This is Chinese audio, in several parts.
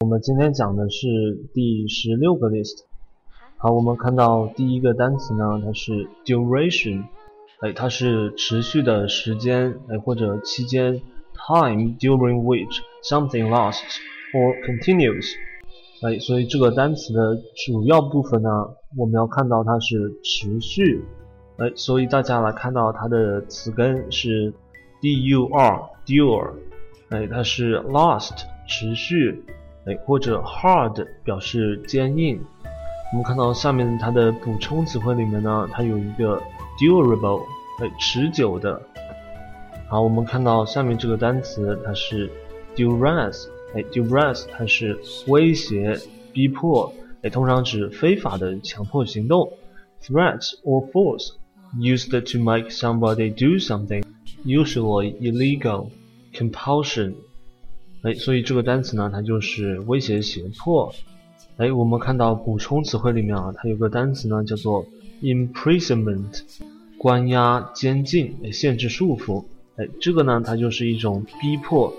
我们今天讲的是第十六个 list。好，我们看到第一个单词呢，它是 duration，哎，它是持续的时间，哎，或者期间，time during which something lasts or continues，哎，所以这个单词的主要部分呢，我们要看到它是持续，哎，所以大家来看到它的词根是 dur，dur，哎，它是 last，持续。哎，或者 hard 表示坚硬。我们看到下面它的补充词汇里面呢，它有一个 durable，哎，持久的。好，我们看到下面这个单词，它是 duress，哎，duress 它是威胁、逼迫，哎，通常指非法的强迫行动。threat or force used to make somebody do something, usually illegal. compulsion 哎，所以这个单词呢，它就是威胁、胁迫。哎，我们看到补充词汇里面啊，它有个单词呢，叫做 imprisonment，关押、监禁、哎，限制、束缚。哎，这个呢，它就是一种逼迫，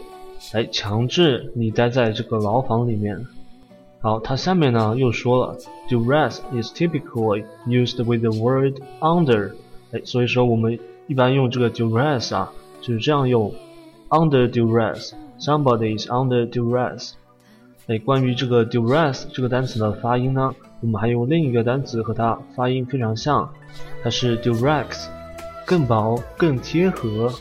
哎，强制你待在这个牢房里面。好，它下面呢又说了，duress is typically used with the word under。哎，所以说我们一般用这个 duress 啊，就是这样用，under duress。Somebody is under duress。哎，关于这个 duress 这个单词的发音呢，我们还有另一个单词和它发音非常像，它是 durex，更薄、更贴合。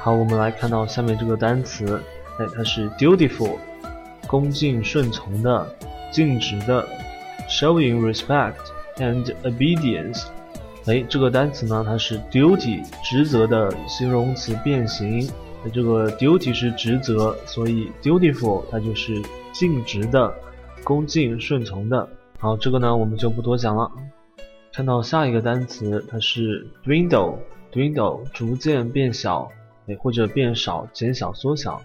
好，我们来看到下面这个单词，哎，它是 dutiful，恭敬顺从的、尽职的，showing respect and obedience。哎，这个单词呢，它是 duty，职责的形容词变形。这个 duty 是职责，所以 dutiful 它就是尽职的、恭敬顺从的。好，这个呢我们就不多讲了。看到下一个单词，它是 dwindle，dwindle 逐渐变小，哎或者变少、减小、缩小，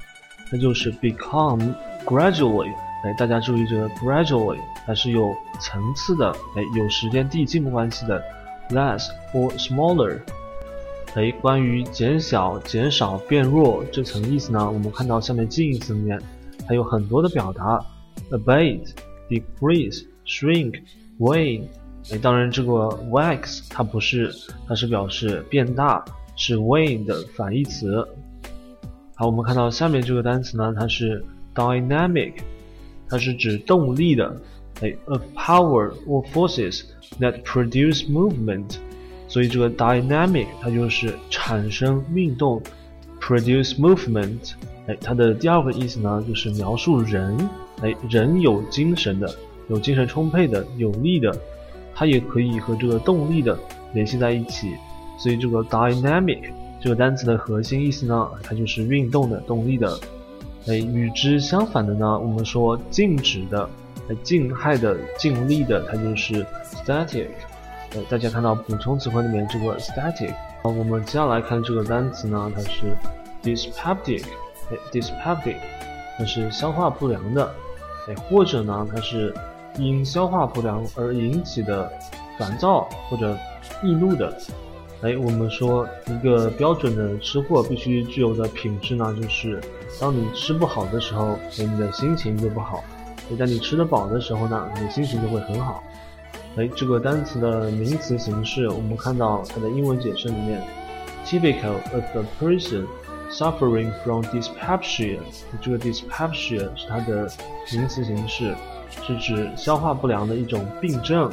那就是 become gradually。哎，大家注意这个 gradually 它是有层次的，哎有时间递进关系的，less or smaller。哎，关于减小、减少、变弱这层意思呢，我们看到下面近义词里面还有很多的表达：abate、decrease、shrink、wane。哎，当然这个 wax 它不是，它是表示变大，是 wane 的反义词。好，我们看到下面这个单词呢，它是 dynamic，它是指动力的。哎，of power or forces that produce movement。所以这个 dynamic 它就是产生运动，produce movement。哎，它的第二个意思呢，就是描述人，哎，人有精神的，有精神充沛的，有力的，它也可以和这个动力的联系在一起。所以这个 dynamic 这个单词的核心意思呢，它就是运动的、动力的。哎，与之相反的呢，我们说静止的、哎，静态的、静力的，它就是 static。呃，大家看到补充词汇里面这个 static，好，我们接下来看这个单词呢，它是 dyspeptic，哎，dyspeptic，它是消化不良的，哎，或者呢，它是因消化不良而引起的烦躁或者易怒的，哎，我们说一个标准的吃货必须具有的品质呢，就是当你吃不好的时候，哎，你的心情就不好；，哎，当你吃得饱的时候呢，你心情就会很好。哎，这个单词的名词形式，我们看到它的英文解释里面，typical of a person suffering from dyspepsia，这个 dyspepsia 是它的名词形式，是指消化不良的一种病症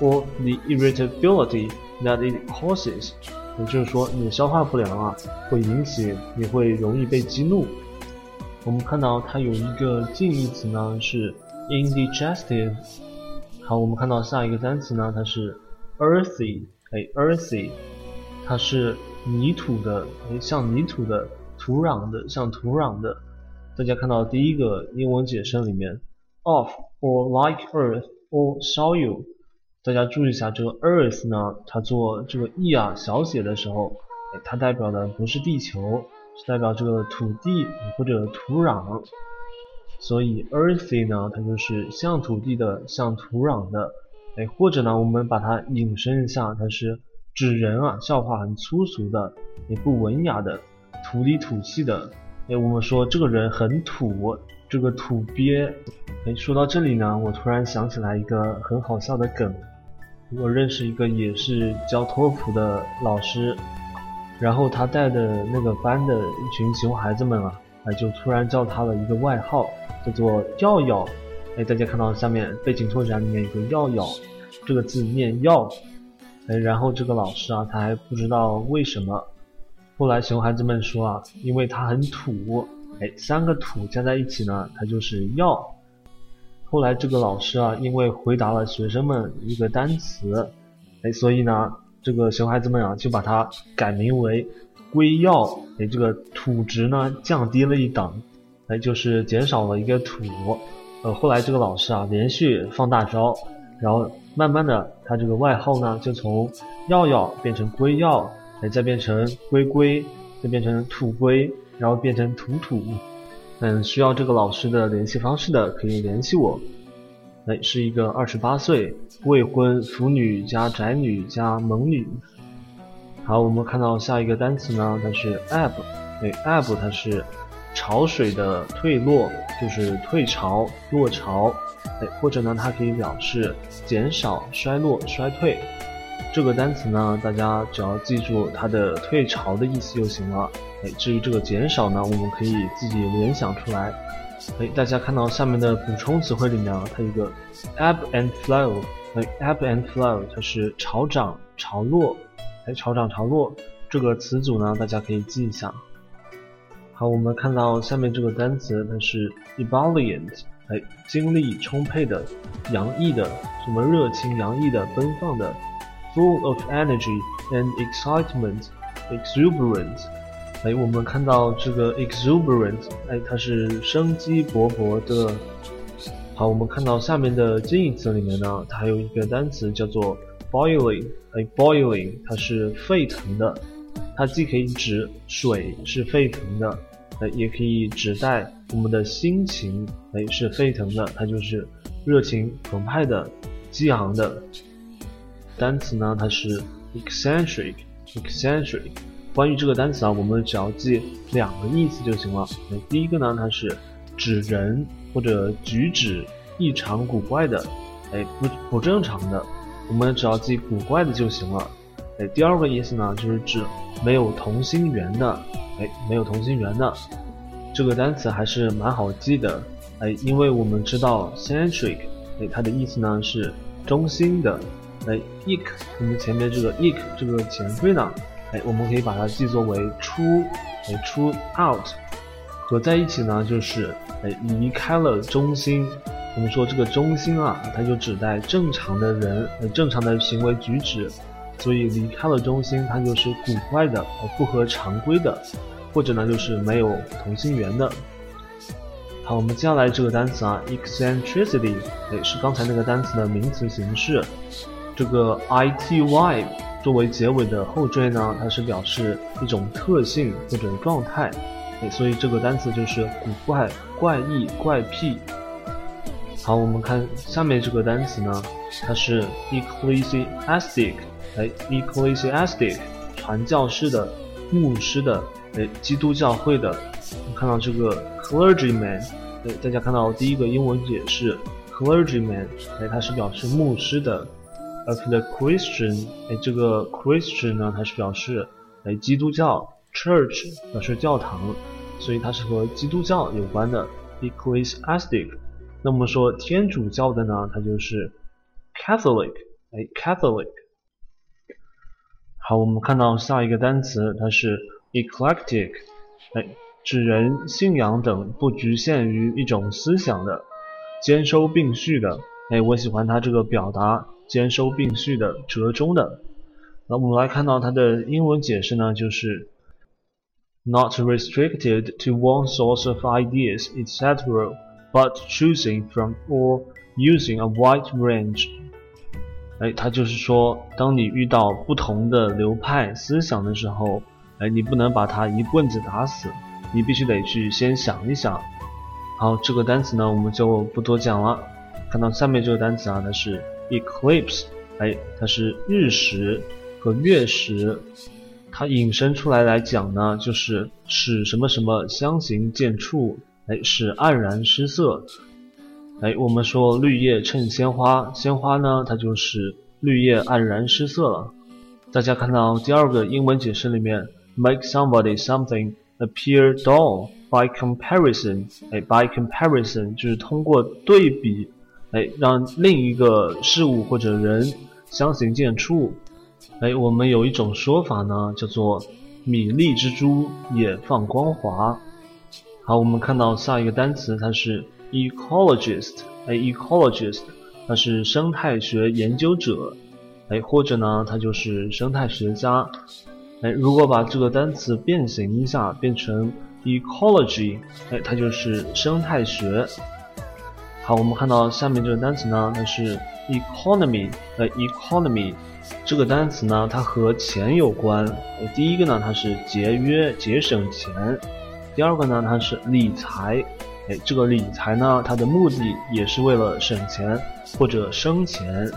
，or the irritability that it causes，也就是说你消化不良啊，会引起你会容易被激怒。我们看到它有一个近义词呢，是 indigestive。好，我们看到下一个单词呢，它是 earthy，哎，earthy，它是泥土的，哎，像泥土的，土壤的，像土壤的。大家看到第一个英文解释里面，of or like earth or soil，大家注意一下这个 earth 呢，它做这个 e 啊小写的时候，哎，它代表的不是地球，是代表这个土地或者土壤。所以 earthy 呢，它就是像土地的，像土壤的，哎，或者呢，我们把它引申一下，它是指人啊，笑话很粗俗的，也不文雅的，土里土气的，哎，我们说这个人很土，这个土鳖。哎，说到这里呢，我突然想起来一个很好笑的梗。我认识一个也是教托福的老师，然后他带的那个班的一群熊孩子们啊，哎，就突然叫他了一个外号，叫做“耀耀”。哎，大家看到下面背景拓展里面有个“耀耀”这个字念“耀”。哎，然后这个老师啊，他还不知道为什么。后来熊孩子们说啊，因为他很土。哎，三个土加在一起呢，它就是“耀”。后来这个老师啊，因为回答了学生们一个单词，哎，所以呢，这个熊孩子们啊，就把它改名为“硅药”，哎，这个土值呢降低了一档，哎，就是减少了一个土。呃，后来这个老师啊，连续放大招，然后慢慢的，他这个外号呢，就从“药药”变成“龟药”，哎，再变成“龟龟”，再变成“土龟”，然后变成“土土”。嗯，需要这个老师的联系方式的可以联系我。哎，是一个二十八岁未婚腐女加宅女加萌女。好，我们看到下一个单词呢，它是 ebb。哎，ebb 它是潮水的退落，就是退潮、落潮。哎，或者呢，它可以表示减少、衰落、衰退。这个单词呢，大家只要记住它的退潮的意思就行了。哎，至于这个减少呢，我们可以自己联想出来。哎，大家看到下面的补充词汇里面啊，它有个 ebb and flow。哎，ebb and flow 它是潮涨潮落。哎，潮涨潮落这个词组呢，大家可以记一下。好，我们看到下面这个单词，它是 ebullient。哎，精力充沛的、洋溢的、什么热情洋溢的、奔放的，full of energy and excitement，exuberant。哎，我们看到这个 exuberant，哎，它是生机勃勃的。好，我们看到下面的近义词里面呢，它还有一个单词叫做 boiling，哎，boiling，它是沸腾的。它既可以指水是沸腾的，哎，也可以指代我们的心情，哎，是沸腾的，它就是热情澎湃的、激昂的。单词呢，它是 eccentric，eccentric。关于这个单词啊，我们只要记两个意思就行了。哎第一个呢，它是指人或者举止异常古怪的，哎，不不正常的，我们只要记古怪的就行了。哎，第二个意思呢，就是指没有同心圆的，哎，没有同心圆的，这个单词还是蛮好记的，哎，因为我们知道 centric，哎，它的意思呢是中心的，哎，ic，我们前面这个 ic 这个前缀呢。哎，我们可以把它记作为出，哎，出 out，合在一起呢，就是哎离开了中心。我们说这个中心啊，它就指代正常的人，呃，正常的行为举止。所以离开了中心，它就是古怪的，呃，不合常规的，或者呢就是没有同心圆的。好，我们接下来这个单词啊，eccentricity，哎，是刚才那个单词的名词形式。这个 i t y。作为结尾的后缀呢，它是表示一种特性或者状态，哎所以这个单词就是古怪、怪异、怪癖。好，我们看下面这个单词呢，它是 ecclesiastic，哎，ecclesiastic，传教士的、牧师的，哎，基督教会的。看到这个 clergyman，哎，大家看到第一个英文解释 clergyman，哎，它是表示牧师的。Of the Christian，哎，这个 Christian 呢，它是表示哎基督教，Church 表示教堂，所以它是和基督教有关的，Ecclesiastic。那么说天主教的呢，它就是 Catholic，哎，Catholic。好，我们看到下一个单词，它是 Eclectic，哎，指人信仰等不局限于一种思想的，兼收并蓄的，哎，我喜欢它这个表达。兼收并蓄的、折中的。那我们来看到它的英文解释呢，就是 not restricted to one source of ideas, etc., but choosing from or using a wide range。哎，它就是说，当你遇到不同的流派思想的时候，哎，你不能把它一棍子打死，你必须得去先想一想。好，这个单词呢，我们就不多讲了。看到下面这个单词啊，它是。Eclipse，哎，它是日食和月食，它引申出来来讲呢，就是使什么什么相形见绌，哎，是黯然失色。哎，我们说绿叶衬鲜花，鲜花呢，它就是绿叶黯然失色了。大家看到第二个英文解释里面，make somebody something appear dull by comparison。哎，by comparison 就是通过对比，哎，让另一个事物或者人相形见绌。哎，我们有一种说法呢，叫做米粒之珠也放光华。好，我们看到下一个单词，它是。ecologist，哎，ecologist，它是生态学研究者，哎，或者呢，它就是生态学家，哎，如果把这个单词变形一下，变成 ecology，哎，它就是生态学。好，我们看到下面这个单词呢，它是 economy，哎，economy，这个单词呢，它和钱有关。第一个呢，它是节约、节省钱；第二个呢，它是理财。哎，这个理财呢，它的目的也是为了省钱或者生钱。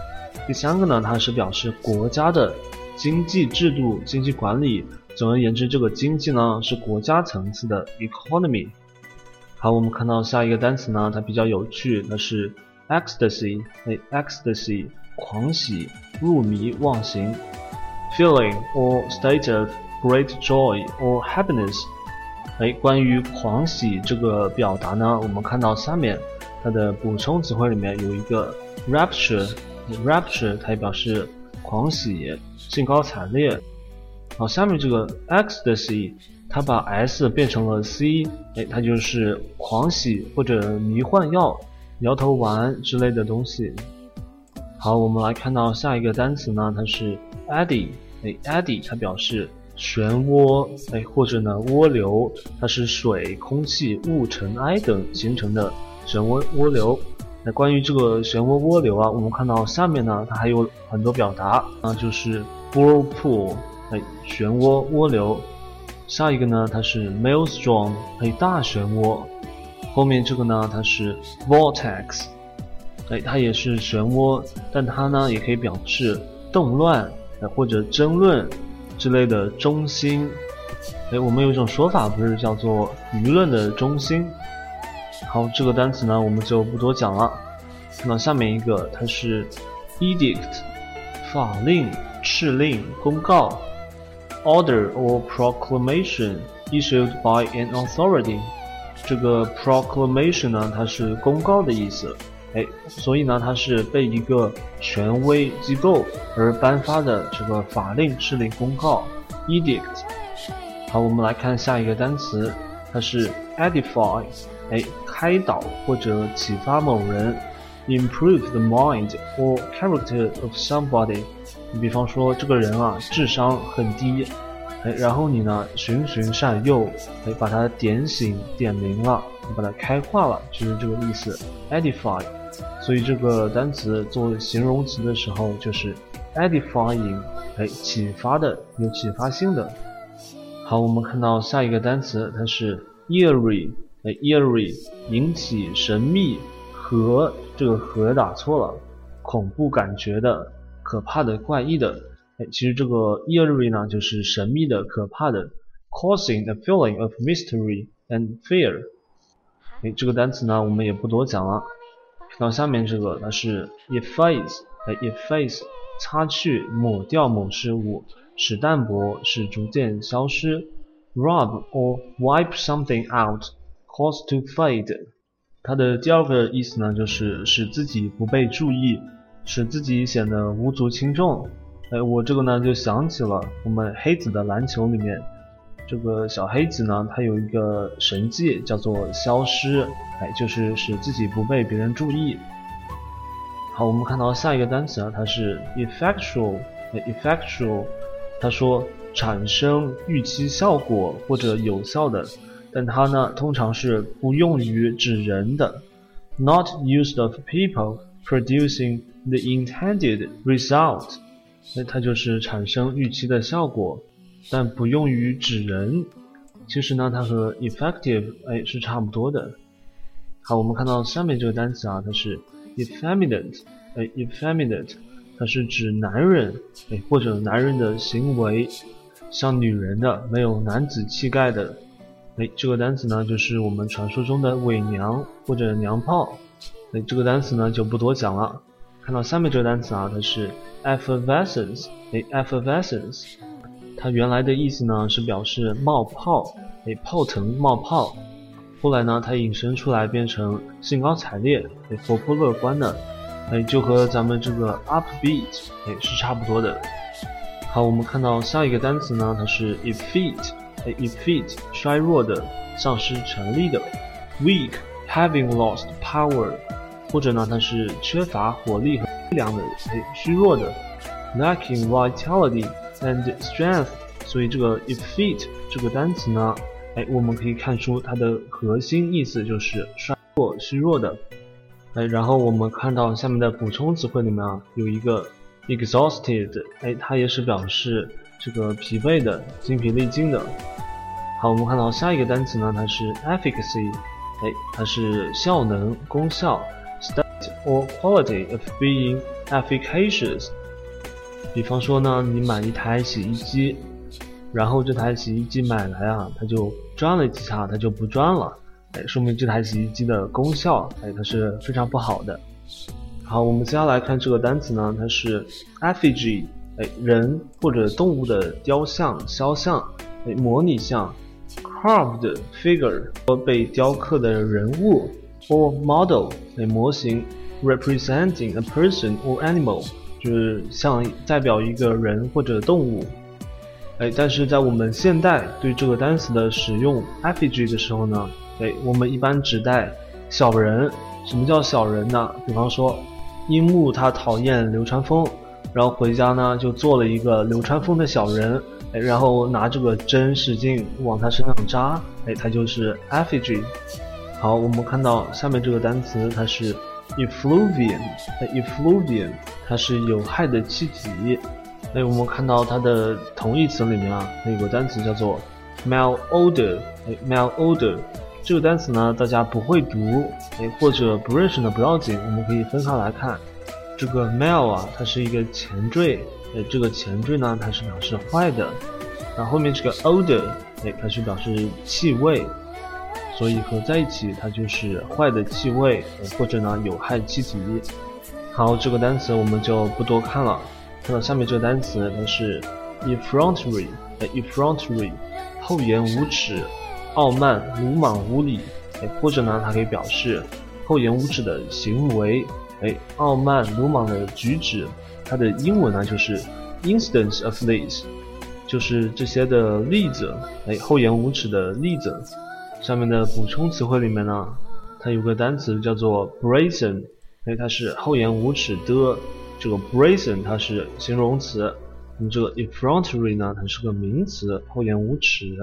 第三个呢，它是表示国家的经济制度、经济管理。总而言之，这个经济呢是国家层次的 economy。好，我们看到下一个单词呢，它比较有趣，它是 ecstasy。哎，ecstasy，狂喜、入迷、忘形，feeling or state of great joy or happiness。哎，关于狂喜这个表达呢，我们看到下面它的补充词汇里面有一个 rapture，rapture 它也表示狂喜、兴高采烈。好，下面这个 ecstasy，它把 s 变成了 c，哎，它就是狂喜或者迷幻药、摇头丸之类的东西。好，我们来看到下一个单词呢，它是 eddy，哎，eddy 它表示。漩涡，哎，或者呢涡流，它是水、空气、雾、尘埃等形成的漩涡涡流。那关于这个漩涡涡流啊，我们看到下面呢，它还有很多表达啊，就是 whirlpool，哎，漩涡涡流。下一个呢，它是 maelstrom，哎，大漩涡。后面这个呢，它是 vortex，哎，它也是漩涡，但它呢也可以表示动乱，哎，或者争论。之类的中心，哎，我们有一种说法，不是叫做舆论的中心。好，这个单词呢，我们就不多讲了。看到下面一个，它是 edict，法令、敕令、公告；order or proclamation issued by an authority。这个 proclamation 呢，它是公告的意思。哎，所以呢，它是被一个权威机构而颁发的这个法令、敕令、公告 （edict）。好，我们来看下一个单词，它是 edify，哎，开导或者启发某人，improve the mind or character of somebody。你比方说，这个人啊，智商很低，哎，然后你呢，循循善诱，哎，把他点醒、点明了，你把他开化了，就是这个意思，edify。所以这个单词作为形容词的时候，就是 edifying，哎，启发的，有启发性的。好，我们看到下一个单词，它是 eerie，哎，eerie，引起神秘和这个和打错了，恐怖感觉的，可怕的，怪异的。哎，其实这个 eerie 呢，就是神秘的，可怕的，causing a feeling of mystery and fear。哎，这个单词呢，我们也不多讲了。到下面这个，它是 efface，哎，efface，擦去、抹掉某事物，使淡薄，使逐渐消失。rub or wipe something out，cause to fade。它的第二个意思呢，就是使自己不被注意，使自己显得无足轻重。哎，我这个呢就想起了我们黑子的篮球里面。这个小黑子呢，他有一个神迹叫做消失，哎，就是使自己不被别人注意。好，我们看到下一个单词啊，它是 effectual，effectual，他说产生预期效果或者有效的，但它呢通常是不用于指人的，not used of people producing the intended result，那它就是产生预期的效果。但不用于指人，其实呢，它和 effective 哎是差不多的。好，我们看到下面这个单词啊，它是 effeminate，哎，effeminate，它是指男人哎或者男人的行为像女人的，没有男子气概的。哎，这个单词呢就是我们传说中的伪娘或者娘炮。哎，这个单词呢就不多讲了。看到下面这个单词啊，它是 effervescence。哎，effervescence，它原来的意思呢是表示冒泡，哎，泡腾冒泡。后来呢，它引申出来变成兴高采烈、哎，活泼乐观的，哎，就和咱们这个 upbeat 哎是差不多的。好，我们看到下一个单词呢，它是 effete，哎，effete 衰弱的、丧失权力的；weak，having lost power，或者呢它是缺乏火力和力量的、哎，虚弱的；lacking vitality and strength。所以这个 effete 这个单词呢。哎，我们可以看出它的核心意思就是衰弱、虚弱的。哎，然后我们看到下面的补充词汇里面啊，有一个 exhausted，哎，它也是表示这个疲惫的、精疲力尽的。好，我们看到下一个单词呢，它是 efficacy，哎，它是效能、功效，state or quality of being efficacious。比方说呢，你买一台洗衣机。然后这台洗衣机买来啊，它就转了几下，它就不转了，哎，说明这台洗衣机的功效，哎，它是非常不好的。好，我们接下来看这个单词呢，它是 effigy，哎，人或者动物的雕像、肖像，哎，模拟像，carved figure，或被雕刻的人物，or model，哎，模型，representing a person or animal，就是像代表一个人或者动物。哎，但是在我们现代对这个单词的使用 effigy 的时候呢，哎，我们一般指代小人。什么叫小人呢？比方说，樱木他讨厌流川枫，然后回家呢就做了一个流川枫的小人，哎，然后拿这个针使劲往他身上扎，哎，他就是 effigy。好，我们看到下面这个单词，它是 effluvium，哎，effluvium，它是有害的气体。哎，我们看到它的同义词里面啊，有个单词叫做 malodor。哎，malodor 这个单词呢，大家不会读，哎，或者不认识呢不要紧，我们可以分开来看。这个 mal 啊，它是一个前缀，哎，这个前缀呢，它是表示坏的。那后面这个 odor，哎，它是表示气味，所以合在一起，它就是坏的气味，或者呢有害气体。好，这个单词我们就不多看了。看到下面这个单词，它是 effrontery，哎，effrontery，厚颜无耻、傲慢、鲁莽无礼，哎，或者呢，它可以表示厚颜无耻的行为，哎，傲慢鲁莽的举止。它的英文呢就是 instance of this，就是这些的例子，哎，厚颜无耻的例子。上面的补充词汇里面呢，它有个单词叫做 brazen，哎，它是厚颜无耻的。这个 brazen 它是形容词，那么这个 effrontery 呢，它是个名词，厚颜无耻。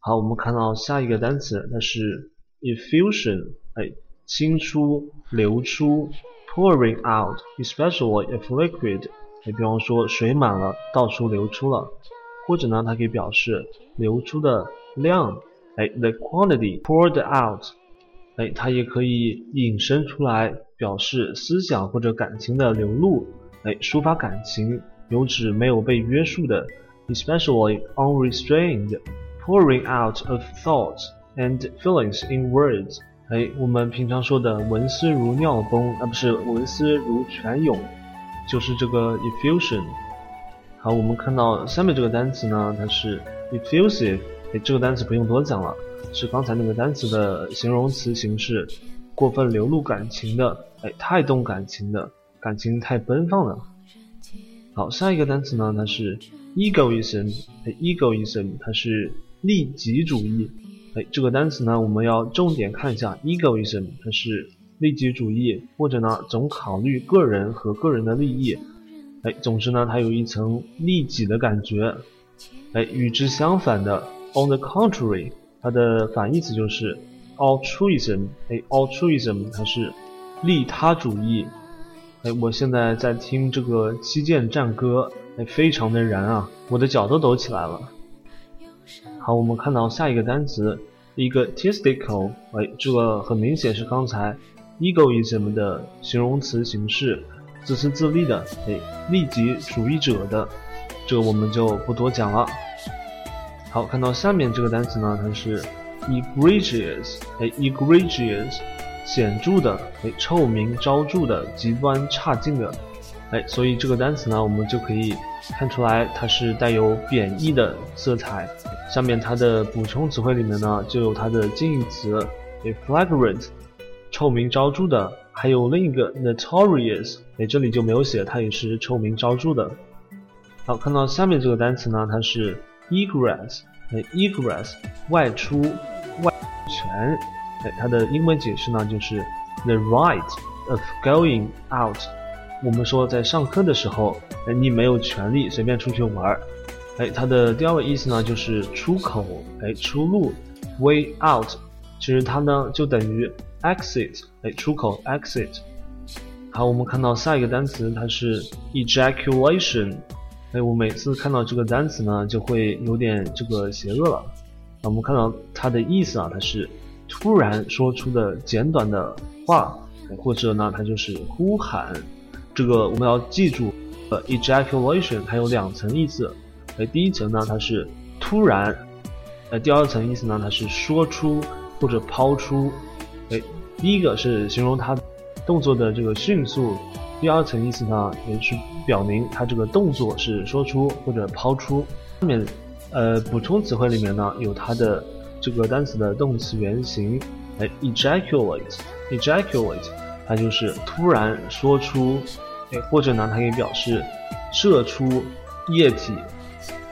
好，我们看到下一个单词，它是 effusion，哎，倾出、流出，pouring out，especially if liquid，哎，比方说水满了，到处流出了，或者呢，它可以表示流出的量，哎，the quantity poured out，哎，它也可以引申出来。表示思想或者感情的流露，哎，抒发感情，有指没有被约束的，especially unrestrained pouring out of thoughts and feelings in words。哎，我们平常说的文思如尿崩，啊，不是文思如泉涌，就是这个 effusion。好，我们看到下面这个单词呢，它是 effusive。哎，这个单词不用多讲了，是刚才那个单词的形容词形式。过分流露感情的，哎，太动感情的，感情太奔放了。好，下一个单词呢，它是 egoism，哎，egoism 它是利己主义。哎，这个单词呢，我们要重点看一下 egoism，它是利己主义，或者呢，总考虑个人和个人的利益。哎，总之呢，它有一层利己的感觉。哎，与之相反的，on the contrary，它的反义词就是。altruism，哎，altruism 它是利他主义。哎，我现在在听这个七剑战歌，哎，非常的燃啊，我的脚都抖起来了。好，我们看到下一个单词，egotistical，哎，这个很明显是刚才 egoism 的形容词形式，自私自利的，哎，利己主义者的，这我们就不多讲了。好，看到下面这个单词呢，它是 egregious，哎，egregious，显著的，哎，臭名昭著的，极端差劲的，哎，所以这个单词呢，我们就可以看出来它是带有贬义的色彩。下面它的补充词汇里面呢，就有它的近义词，哎，flagrant，臭名昭著的，还有另一个 notorious，哎，这里就没有写，它也是臭名昭著的。好，看到下面这个单词呢，它是 egress，哎，egress，外出、外权，哎，它的英文解释呢就是 the right of going out。我们说在上课的时候，哎，你没有权利随便出去玩儿，哎，它的第二个意思呢就是出口，哎，出路，way out，其实它呢就等于 exit，哎，出口，exit。好，我们看到下一个单词，它是 ejaculation。哎，我每次看到这个单词呢，就会有点这个邪恶了。那我们看到它的意思啊，它是突然说出的简短的话，或者呢，它就是呼喊。这个我们要记住，呃，ejaculation 它有两层意思。哎，第一层呢，它是突然；呃，第二层意思呢，它是说出或者抛出。哎，第一个是形容它动作的这个迅速。第二层意思呢，也是表明它这个动作是说出或者抛出。下面，呃，补充词汇里面呢有它的这个单词的动词原形，哎，ejaculate，ejaculate，它就是突然说出，哎，或者呢它可以表示射出液体，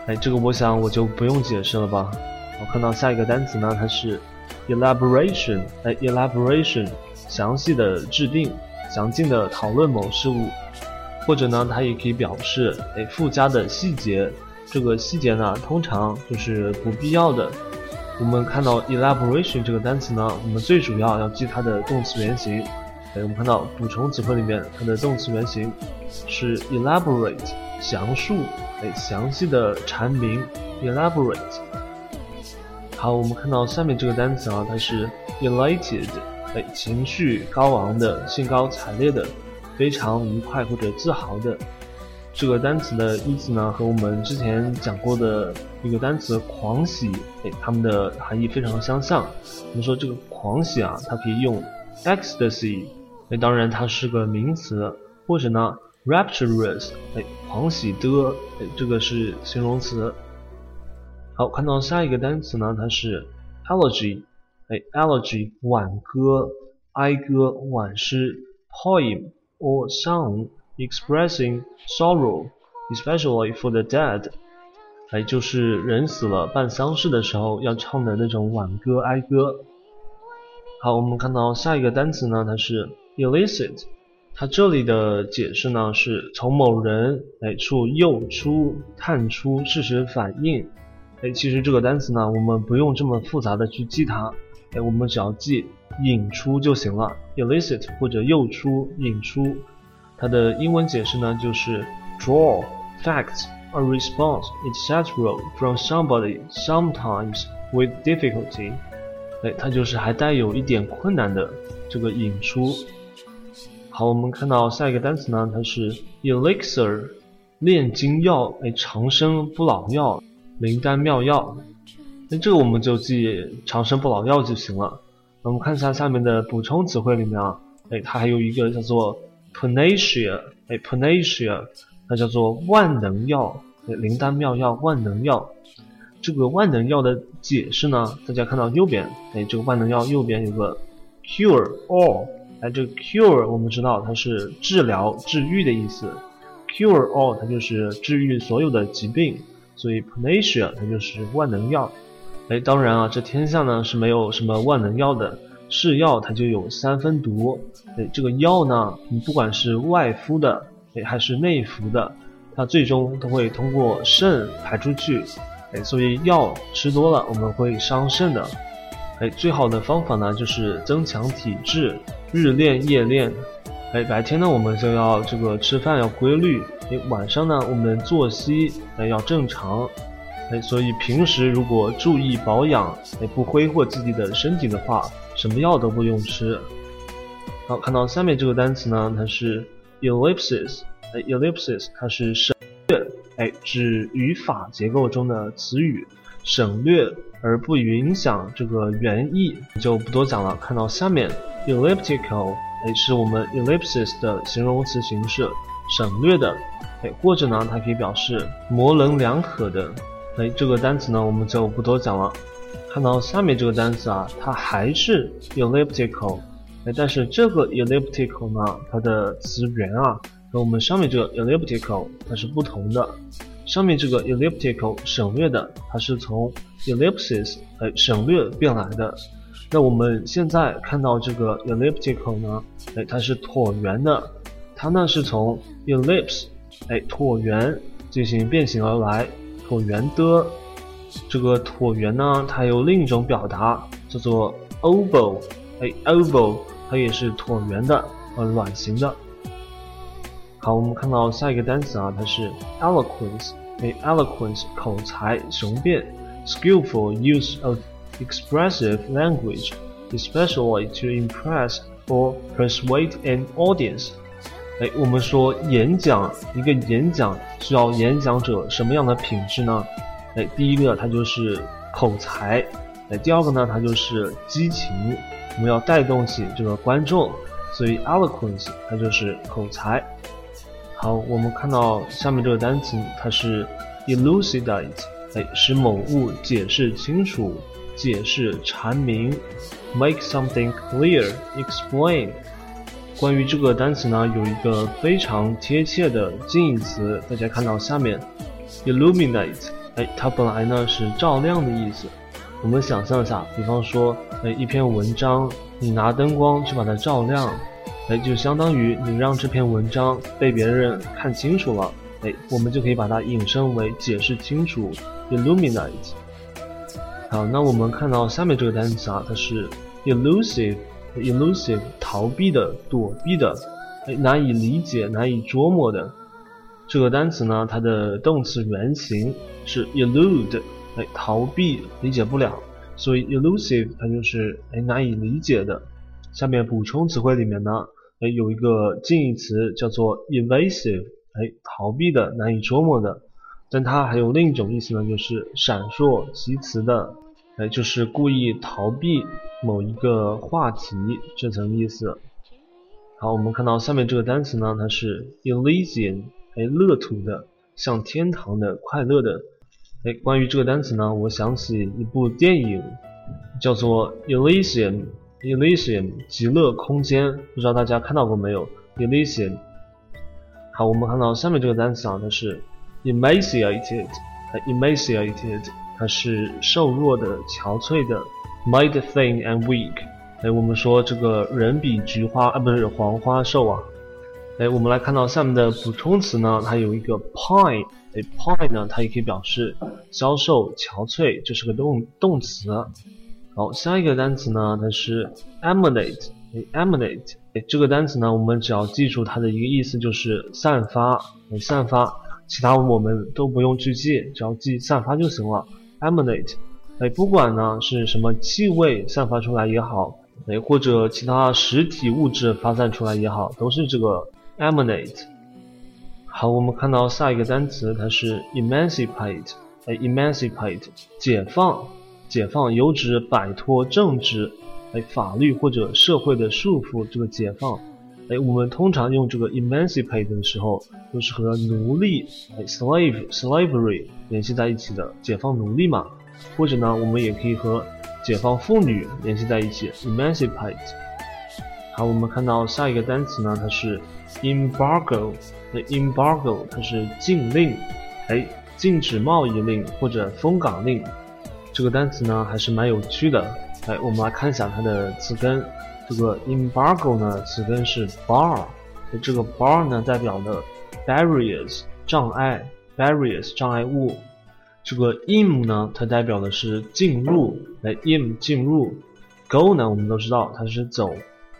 哎，这个我想我就不用解释了吧。我看到下一个单词呢，它是 elaboration，哎，elaboration，详细的制定。详尽的讨论某事物，或者呢，它也可以表示哎附加的细节。这个细节呢，通常就是不必要的。我们看到 elaboration 这个单词呢，我们最主要要记它的动词原形。哎，我们看到补充词汇里面，它的动词原形是 elaborate，详述，哎，详细的阐明，elaborate。好，我们看到下面这个单词啊，它是 elated。哎，情绪高昂的、兴高采烈的、非常愉快或者自豪的，这个单词的意思呢，和我们之前讲过的一个单词“狂喜”哎，它们的含义非常相像。我们说这个“狂喜”啊，它可以用 “ecstasy”，哎，当然它是个名词，或者呢 “rapturous”，哎，狂喜的，哎，这个是形容词。好，看到下一个单词呢，它是 “allergy”。哎，elegy 挽歌、哀歌、挽诗，poem or song expressing sorrow, especially for the dead。哎，就是人死了办丧事的时候要唱的那种挽歌、哀歌。好，我们看到下一个单词呢，它是 illicit。它这里的解释呢，是从某人哎处诱出、探出事实反应。哎，其实这个单词呢，我们不用这么复杂的去记它。哎，我们只要记引出就行了，elicit 或者诱出、引出，它的英文解释呢就是 draw facts, a response, etc. from somebody, sometimes with difficulty。哎，它就是还带有一点困难的这个引出。好，我们看到下一个单词呢，它是 elixir，炼金药，哎，长生不老药，灵丹妙药。那这个我们就记长生不老药就行了。我们看一下下面的补充词汇里面啊，哎，它还有一个叫做 panacea，哎，panacea，它叫做万能药，灵丹妙药，万能药。这个万能药的解释呢，大家看到右边，哎，这个万能药右边有个 cure all，哎，这个 cure 我们知道它是治疗、治愈的意思，cure all 它就是治愈所有的疾病，所以 panacea 它就是万能药。哎，当然啊，这天下呢是没有什么万能药的，是药它就有三分毒。哎，这个药呢，你不管是外敷的，哎，还是内服的，它最终都会通过肾排出去。哎，所以药吃多了我们会伤肾的。哎，最好的方法呢就是增强体质，日练夜练。哎，白天呢我们就要这个吃饭要规律，哎，晚上呢我们作息哎要正常。哎，所以平时如果注意保养，哎，不挥霍自己的身体的话，什么药都不用吃。好，看到下面这个单词呢，它是 ellipsis，哎，ellipsis 它是省略，哎，指语法结构中的词语，省略而不影响这个原意，就不多讲了。看到下面，elliptical，哎，是我们 ellipsis 的形容词形式，省略的，哎，或者呢，它可以表示模棱两可的，哎，这个单词呢，我们就不多讲了。看到下面这个单词啊，它还是 elliptical，哎，但是这个 elliptical 呢，它的词源啊，和我们上面这个 elliptical 它是不同的。上面这个 elliptical 省略的，它是从 ellipsis 哎省略变来的。那我们现在看到这个 elliptical 呢，哎它是椭圆的，它呢是从 ellipse 哎椭圆进行变形而来，椭圆的。这个椭圆呢，它有另一种表达叫做 oval，哎 oval 它也是椭圆的，呃卵形的。好，我们看到下一个单词啊，它是 eloquence。哎 eloquence 口才雄辩，skillful use of expressive language, especially to impress or persuade an audience。哎，我们说演讲，一个演讲需要演讲者什么样的品质呢？哎，第一个它就是口才，哎，第二个呢它就是激情，我们要带动起这个观众，所以 eloquence 它就是口才。好，我们看到下面这个单词，它是 elucidate，哎，使某物解释清楚、解释阐明，make something clear，explain。关于这个单词呢，有一个非常贴切的近义词，大家看到下面，illuminate，哎，它本来呢是照亮的意思。我们想象一下，比方说，哎，一篇文章，你拿灯光去把它照亮。哎，就相当于你让这篇文章被别人看清楚了，哎，我们就可以把它引申为解释清楚，illuminate。好，那我们看到下面这个单词啊，它是 elusive elusive，逃避的、躲避的，哎，难以理解、难以捉摸的。这个单词呢，它的动词原形是 elude，哎，逃避、理解不了，所以 elusive 它就是哎难以理解的。下面补充词汇里面呢，哎，有一个近义词叫做 evasive，哎，逃避的、难以捉摸的。但它还有另一种意思呢，就是闪烁其词的，哎，就是故意逃避某一个话题这层意思。好，我们看到下面这个单词呢，它是 Elysian，哎，乐土的，像天堂的、快乐的。哎，关于这个单词呢，我想起一部电影，叫做 Elysian。Elysium 极乐空间，不知道大家看到过没有？Elysium。好，我们看到下面这个单词啊，它是 emaciated，emaciated，它是瘦弱的、憔悴的，made thin and weak。哎，我们说这个人比菊花啊，不是黄花瘦啊。哎，我们来看到下面的补充词呢，它有一个 pine，哎，pine 呢，它也可以表示消瘦、憔悴，这是个动动词。好，下一个单词呢，它是 emanate。哎，emanate 哎，这个单词呢，我们只要记住它的一个意思就是散发，哎散发，其他我们都不用去记，只要记散发就行了。emanate，哎，不管呢是什么气味散发出来也好，哎，或者其他实体物质发散出来也好，都是这个 emanate。好，我们看到下一个单词，它是 emancipate，哎，emancipate，解放。解放有指摆脱政治、哎法律或者社会的束缚。这个解放，哎，我们通常用这个 emancipate 的时候，都是和奴隶、哎 slave、slavery 联系在一起的，解放奴隶嘛。或者呢，我们也可以和解放妇女联系在一起，emancipate。好，我们看到下一个单词呢，它是 embargo。那 embargo 它是禁令，哎，禁止贸易令或者封港令。这个单词呢还是蛮有趣的，哎，我们来看一下它的词根。这个 embargo 呢，词根是 bar，这个 bar 呢代表的 barriers 障碍，barriers 障碍物。这个 in 呢，它代表的是进入，哎，in 进入。go 呢，我们都知道它是走，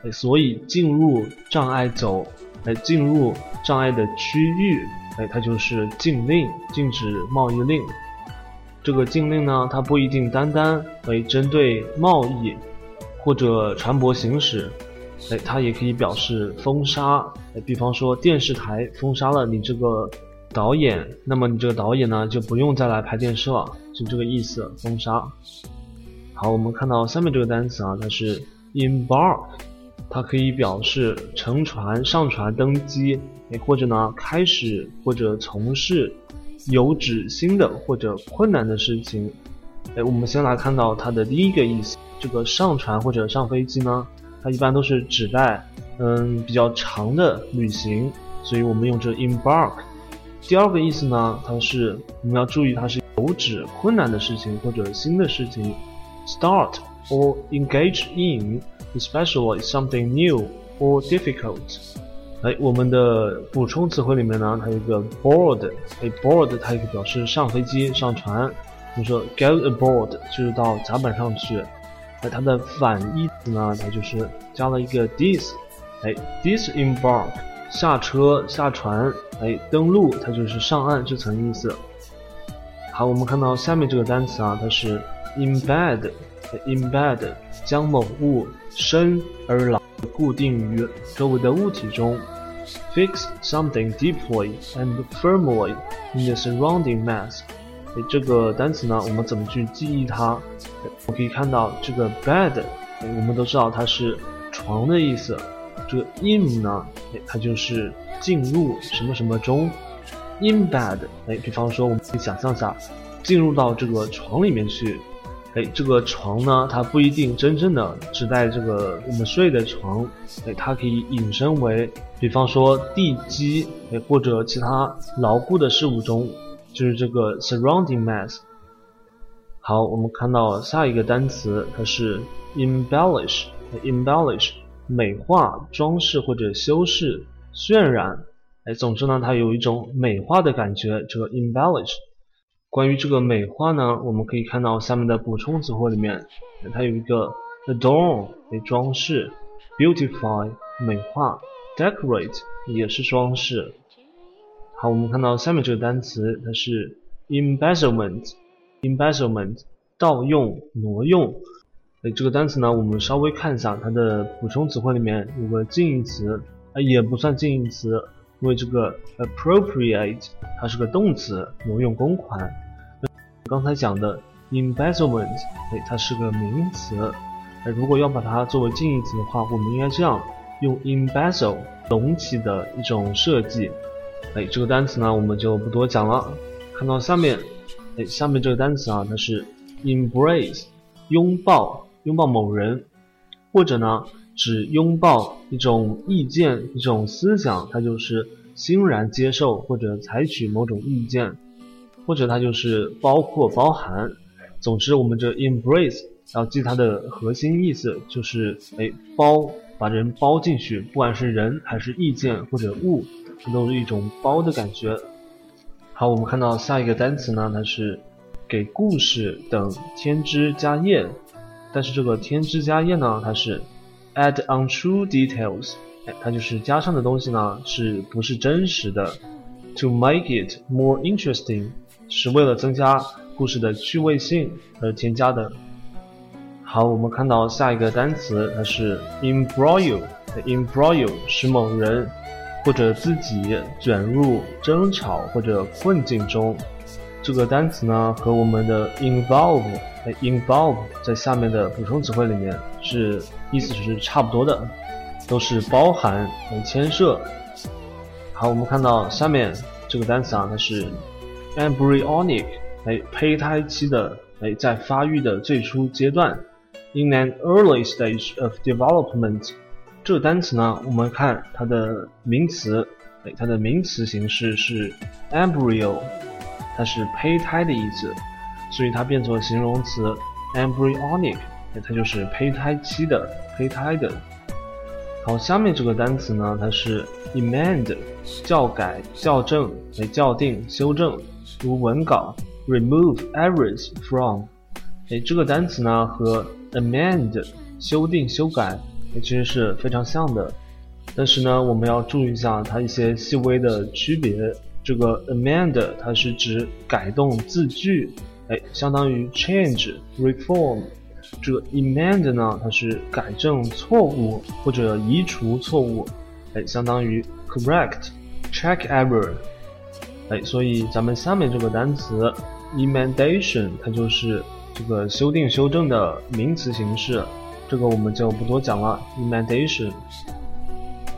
哎，所以进入障碍走，哎，进入障碍的区域，哎，它就是禁令，禁止贸易令。这个禁令呢，它不一定单单为针对贸易或者船舶行驶，哎，它也可以表示封杀。哎，比方说电视台封杀了你这个导演，那么你这个导演呢就不用再来拍电视了，就这个意思，封杀。好，我们看到下面这个单词啊，它是 embark，它可以表示乘船、上船、登机，哎，或者呢开始或者从事有指新的或者困难的事情。哎，我们先来看到它的第一个意思，这个上船或者上飞机呢，它一般都是指代嗯比较长的旅行，所以我们用这 embark。第二个意思呢，它是我们要注意，它是有指困难的事情或者新的事情，start or engage in，especially something new or difficult。哎，我们的补充词汇里面呢，它有一个 board，哎，board 它也可以表示上飞机、上船。比如说 go aboard 就是到甲板上去。那，它的反义词呢，它就是加了一个 dis，哎，disembark。下车、下船，哎，登陆，它就是上岸这层意思。好，我们看到下面这个单词啊，它是 embed，embed 将某物深而牢固定于周围的物体中，fix something deeply and firmly in the surrounding mass。哎，这个单词呢，我们怎么去记忆它？我可以看到这个 bed，我们都知道它是床的意思。这个 in 呢，哎，它就是进入什么什么中，in bed，哎，比方说我们可以想象下，进入到这个床里面去，哎，这个床呢，它不一定真正的指代这个我们睡的床，哎，它可以引申为，比方说地基，哎，或者其他牢固的事物中，就是这个 surrounding mass。好，我们看到下一个单词，它是 embellish，embellish。美化、装饰或者修饰、渲染，哎，总之呢，它有一种美化的感觉。这个 embellish，关于这个美化呢，我们可以看到下面的补充词汇里面，它有一个 adorn，哎，装饰；beautify，美化；decorate，也是装饰。好，我们看到下面这个单词，它是 embezzlement，embezzlement，盗用、挪用。哎，这个单词呢，我们稍微看一下它的补充词汇里面有个近义词，啊，也不算近义词，因为这个 appropriate 它是个动词，挪用公款。刚才讲的 embezzlement，哎，它是个名词。哎，如果要把它作为近义词的话，我们应该这样用 embezzle，隆起的一种设计。哎，这个单词呢，我们就不多讲了。看到下面，哎，下面这个单词啊，它是 embrace，拥抱。拥抱某人，或者呢，只拥抱一种意见、一种思想，它就是欣然接受或者采取某种意见，或者它就是包括、包含。总之，我们这 embrace 要记它的核心意思，就是哎，包，把人包进去，不管是人还是意见或者物，这都是一种包的感觉。好，我们看到下一个单词呢，它是给故事等添枝加叶。但是这个添枝加叶呢，它是 add untrue details，它就是加上的东西呢，是不是真实的？To make it more interesting，是为了增加故事的趣味性而添加的。好，我们看到下一个单词，它是 embroil，embroil 使某人或者自己卷入争吵或者困境中。这个单词呢，和我们的 involve。involve 在下面的补充词汇里面是意思是差不多的，都是包含和牵涉。好，我们看到下面这个单词啊，它是 embryonic，哎，胚胎期的，哎，在发育的最初阶段，in an early stage of development。这个单词呢，我们看它的名词，哎，它的名词形式是 embryo，它是胚胎的意思。所以它变作形容词 embryonic，它就是胚胎期的、胚胎的。好，下面这个单词呢，它是 amend，校改、校正、哎校订、修正，如文稿 remove errors from。哎，这个单词呢和 amend，修订、修改，其实是非常像的。但是呢，我们要注意一下它一些细微的区别。这个 amend 它是指改动字句。哎，相当于 change reform，这个 amend 呢，它是改正错误或者移除错误。哎，相当于 correct check error。哎，所以咱们下面这个单词 emendation，它就是这个修订、修正的名词形式，这个我们就不多讲了。emendation。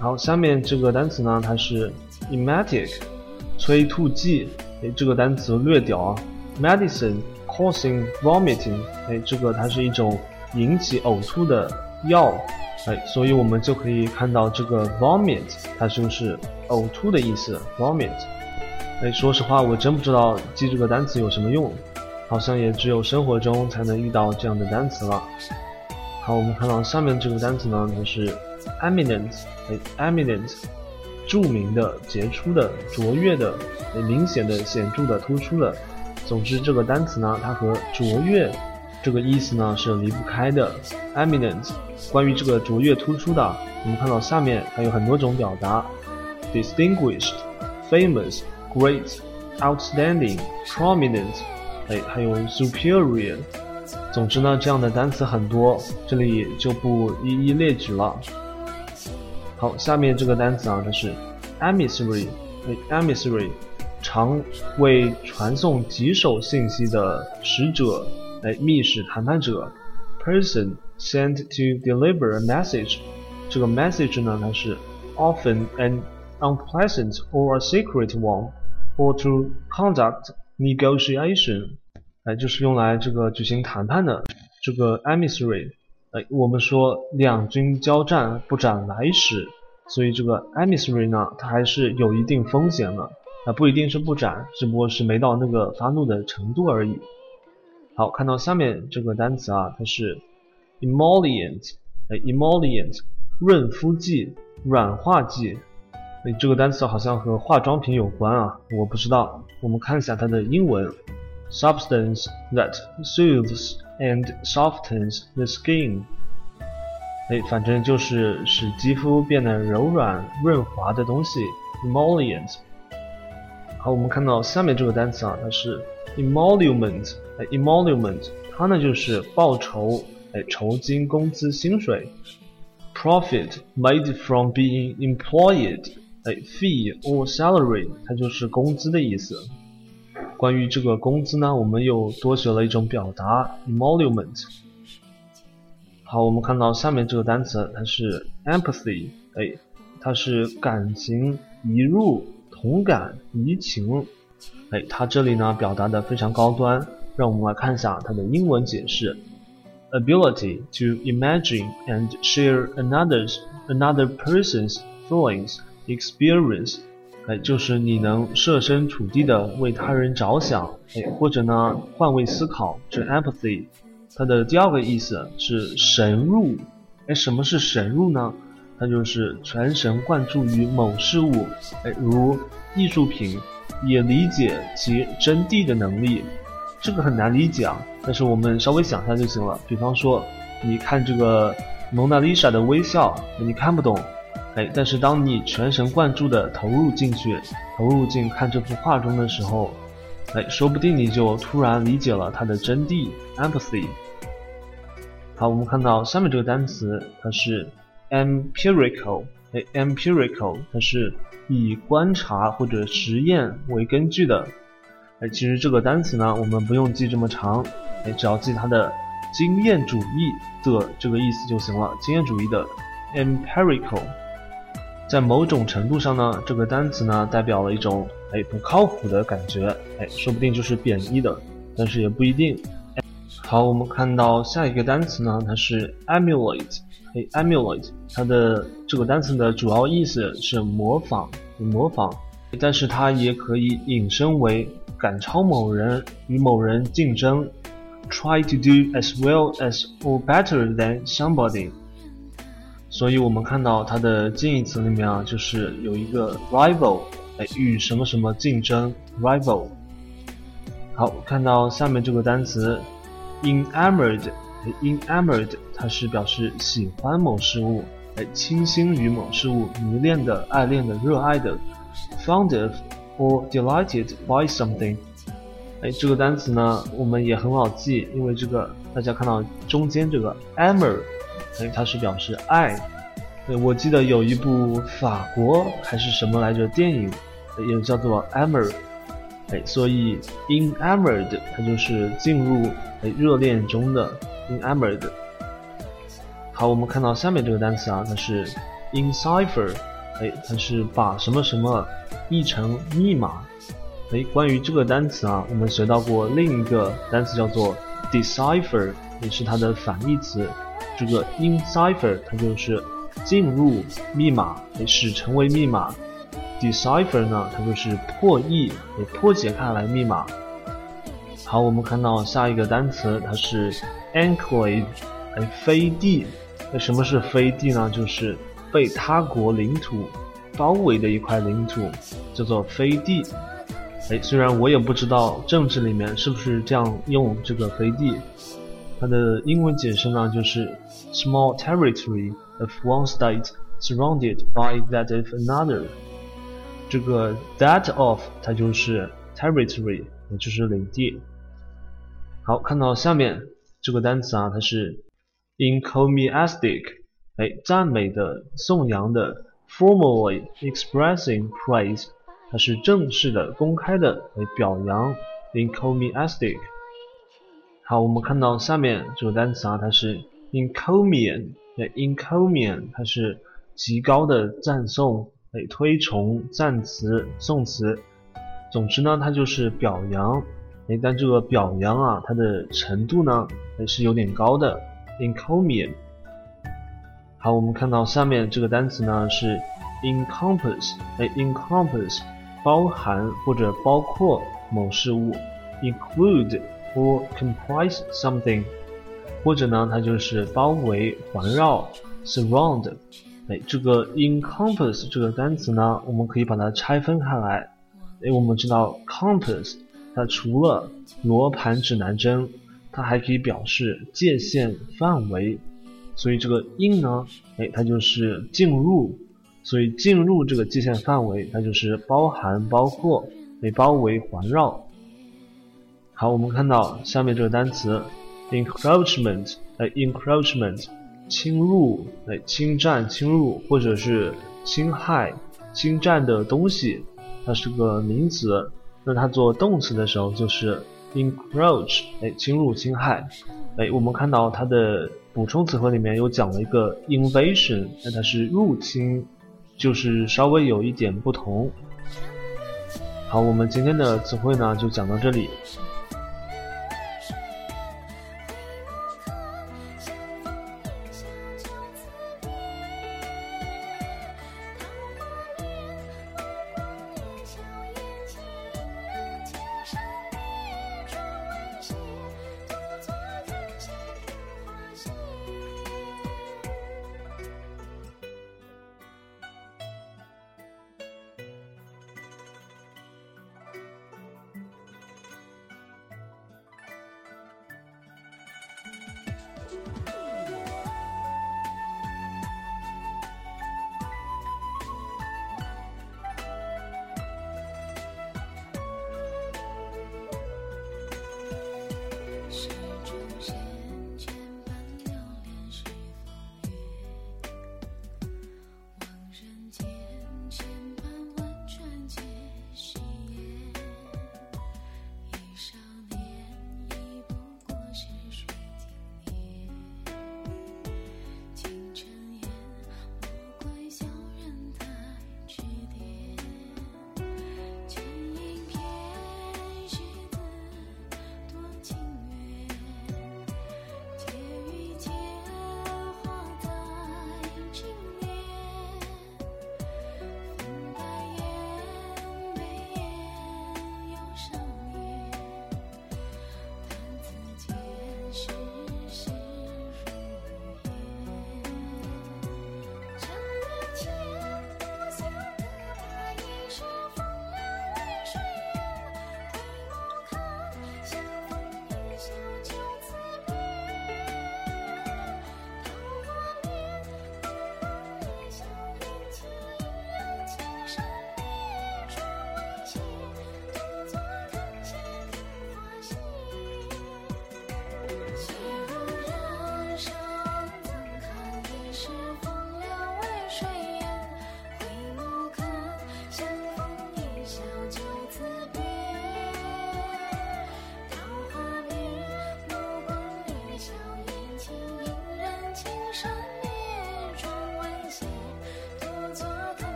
好，下面这个单词呢，它是 emetic，催吐剂。哎，这个单词略屌啊，medicine causing vomiting。哎，这个它是一种引起呕吐的药。哎，所以我们就可以看到这个 vomit，它就是呕吐的意思。vomit。哎，说实话，我真不知道记这个单词有什么用，好像也只有生活中才能遇到这样的单词了。好，我们看到下面这个单词呢，它是 eminent，哎，eminent，著名的、杰出的、卓越的、明显的、显著的、突出的。总之，这个单词呢，它和卓越这个意思呢是离不开的。eminent，关于这个卓越、突出的，我们看到下面还有很多种表达：distinguished，famous。Great, outstanding, prominent，哎，还有 superior。总之呢，这样的单词很多，这里就不一一列举了。好，下面这个单词啊，它是 emissary，哎，emissary，常为传送棘手信息的使者，哎，密使、谈判者。Person sent to deliver a message，这个 message 呢，它是 often an unpleasant or a secret one。or to conduct negotiation，就是用来这个举行谈判的这个 emissary，哎，我们说两军交战不斩来使，所以这个 emissary 呢，它还是有一定风险的，啊，不一定是不斩，只不过是没到那个发怒的程度而已。好，看到下面这个单词啊，它是 emollient，哎，emollient，润肤剂、软化剂。哎，这个单词好像和化妆品有关啊，我不知道。我们看一下它的英文 ：substance that soothes and softens the skin。哎，反正就是使肌肤变得柔软润滑的东西，emollient。好，我们看到下面这个单词啊，它是 emolument。哎，emolument，它呢就是报酬，哎，酬金、工资、薪水，profit made from being employed。哎，fee or salary，它就是工资的意思。 关于这个工资呢，我们又多学了一种表达，emolument。好，我们看到下面这个单词，它是 empathy，哎，它是感情移入、同感、移情。哎，它这里呢表达的非常高端，让我们来看一下它的英文解释：ability to imagine and share another's another person's feelings。Experience，哎，就是你能设身处地的为他人着想，哎，或者呢换位思考，这 empathy。它的第二个意思是神入，哎，什么是神入呢？它就是全神贯注于某事物，哎，如艺术品，也理解其真谛的能力。这个很难理解啊，但是我们稍微想一下就行了。比方说，你看这个蒙娜丽莎的微笑，你看不懂。哎，但是当你全神贯注的投入进去，投入进看这幅画中的时候，哎，说不定你就突然理解了它的真谛，empathy。好，我们看到下面这个单词，它是 empirical，哎，empirical，它是以观察或者实验为根据的。哎，其实这个单词呢，我们不用记这么长，哎，只要记它的经验主义的这个意思就行了。经验主义的 empirical。在某种程度上呢，这个单词呢代表了一种哎不靠谱的感觉，哎，说不定就是贬义的，但是也不一定。好，我们看到下一个单词呢，它是 emulate，哎，emulate，它的这个单词的主要意思是模仿，模仿，但是它也可以引申为赶超某人，与某人竞争，try to do as well as or better than somebody。所以我们看到它的近义词里面啊，就是有一个 rival，哎，与什么什么竞争，rival。好，看到下面这个单词 enamored，enamored，它是表示喜欢某事物，哎，倾心于某事物，迷恋的、爱恋的、热爱的，fond of or delighted by something。哎，这个单词呢，我们也很好记，因为这个大家看到中间这个 amor。所以它是表示爱。对，我记得有一部法国还是什么来着电影，也叫做《Amor》，哎，所以 enamored 它就是进入哎热恋中的 enamored。好，我们看到下面这个单词啊，它是 encipher，哎，它是把什么什么译成密码。哎，关于这个单词啊，我们学到过另一个单词叫做 decipher，也是它的反义词。这个 encipher 它就是进入密码，哎，使成为密码。decipher 呢，它就是破译，也破解开来密码。好，我们看到下一个单词，它是 enclave，哎，飞地。那什么是飞地呢？就是被他国领土包围的一块领土，叫做飞地。哎，虽然我也不知道政治里面是不是这样用这个飞地，它的英文解释呢就是 small territory of one state surrounded by that of another。这个 that of 它就是 territory，也就是领地。好，看到下面这个单词啊，它是。encomiastic，哎，赞美的、颂扬的；formally expressing praise，它是正式的、公开的来表扬。encomiastic。 好，我们看到下面这个单词啊，它是 encomium，哎，encomium，它是极高的赞颂、哎，推崇、赞词、颂词。总之呢，它就是表扬。哎，但这个表扬啊，它的程度呢，还是有点高的。encomium。好，我们看到下面这个单词呢是 encompass，哎，encompass 包含或者包括某事物，include or comprise something，或者呢它就是包围、环绕，surround。哎，这个 encompass 这个单词呢，我们可以把它拆分开来。哎，我们知道 compass 它除了罗盘指南针。它还可以表示界限范围，所以这个 in 呢，哎，它就是进入，所以进入这个界限范围，它就是包含、包括、被包围、环绕。好，我们看到下面这个单词 encroachment，哎，encroachment，侵入，哎，侵占、侵入或者是侵害、侵占的东西，它是个名词，那它做动词的时候就是。encroach，哎，侵入、侵害，哎，我们看到它的补充词汇里面有讲了一个 invasion，那它是入侵，就是稍微有一点不同。好，我们今天的词汇呢就讲到这里。